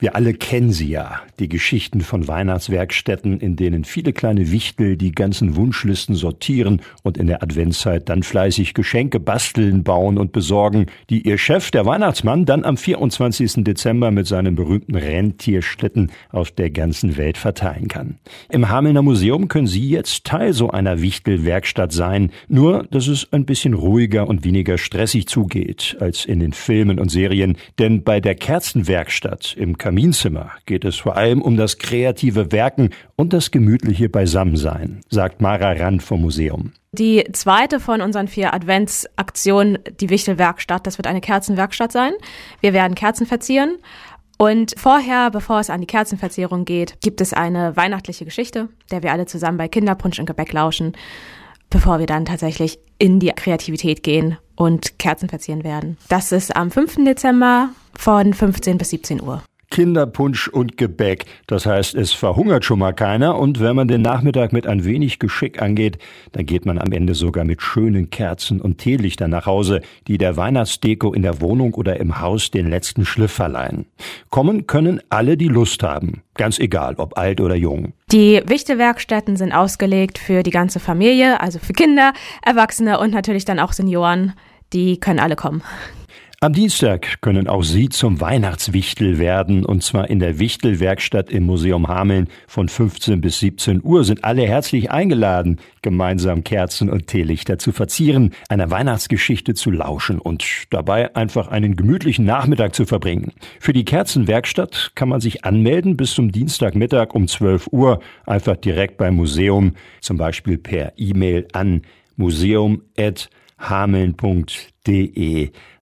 Wir alle kennen sie ja, die Geschichten von Weihnachtswerkstätten, in denen viele kleine Wichtel die ganzen Wunschlisten sortieren und in der Adventszeit dann fleißig Geschenke basteln, bauen und besorgen, die ihr Chef, der Weihnachtsmann, dann am 24. Dezember mit seinem berühmten Rentierschlitten auf der ganzen Welt verteilen kann. Im Hamelner Museum können Sie jetzt Teil so einer Wichtelwerkstatt sein, nur dass es ein bisschen ruhiger und weniger stressig zugeht als in den Filmen und Serien, denn bei der Kerzenwerkstatt im Kaminzimmer geht es vor allem um das kreative Werken und das gemütliche Beisammensein, sagt Mara Rand vom Museum. Die zweite von unseren vier Adventsaktionen, die Wichtelwerkstatt, das wird eine Kerzenwerkstatt sein. Wir werden Kerzen verzieren. Und vorher, bevor es an die Kerzenverzehrung geht, gibt es eine weihnachtliche Geschichte, der wir alle zusammen bei Kinderpunsch und Gebäck lauschen, bevor wir dann tatsächlich in die Kreativität gehen und Kerzen verzieren werden. Das ist am 5. Dezember von 15 bis 17 Uhr. Kinderpunsch und Gebäck. Das heißt, es verhungert schon mal keiner und wenn man den Nachmittag mit ein wenig Geschick angeht, dann geht man am Ende sogar mit schönen Kerzen und Teelichtern nach Hause, die der Weihnachtsdeko in der Wohnung oder im Haus den letzten Schliff verleihen. Kommen können alle, die Lust haben. Ganz egal, ob alt oder jung. Die Wichtelwerkstätten sind ausgelegt für die ganze Familie, also für Kinder, Erwachsene und natürlich dann auch Senioren. Die können alle kommen. Am Dienstag können auch Sie zum Weihnachtswichtel werden, und zwar in der Wichtelwerkstatt im Museum Hameln von 15 bis 17 Uhr sind alle herzlich eingeladen, gemeinsam Kerzen und Teelichter zu verzieren, einer Weihnachtsgeschichte zu lauschen und dabei einfach einen gemütlichen Nachmittag zu verbringen. Für die Kerzenwerkstatt kann man sich anmelden bis zum Dienstagmittag um 12 Uhr, einfach direkt beim Museum, zum Beispiel per E-Mail an museum.hameln.de.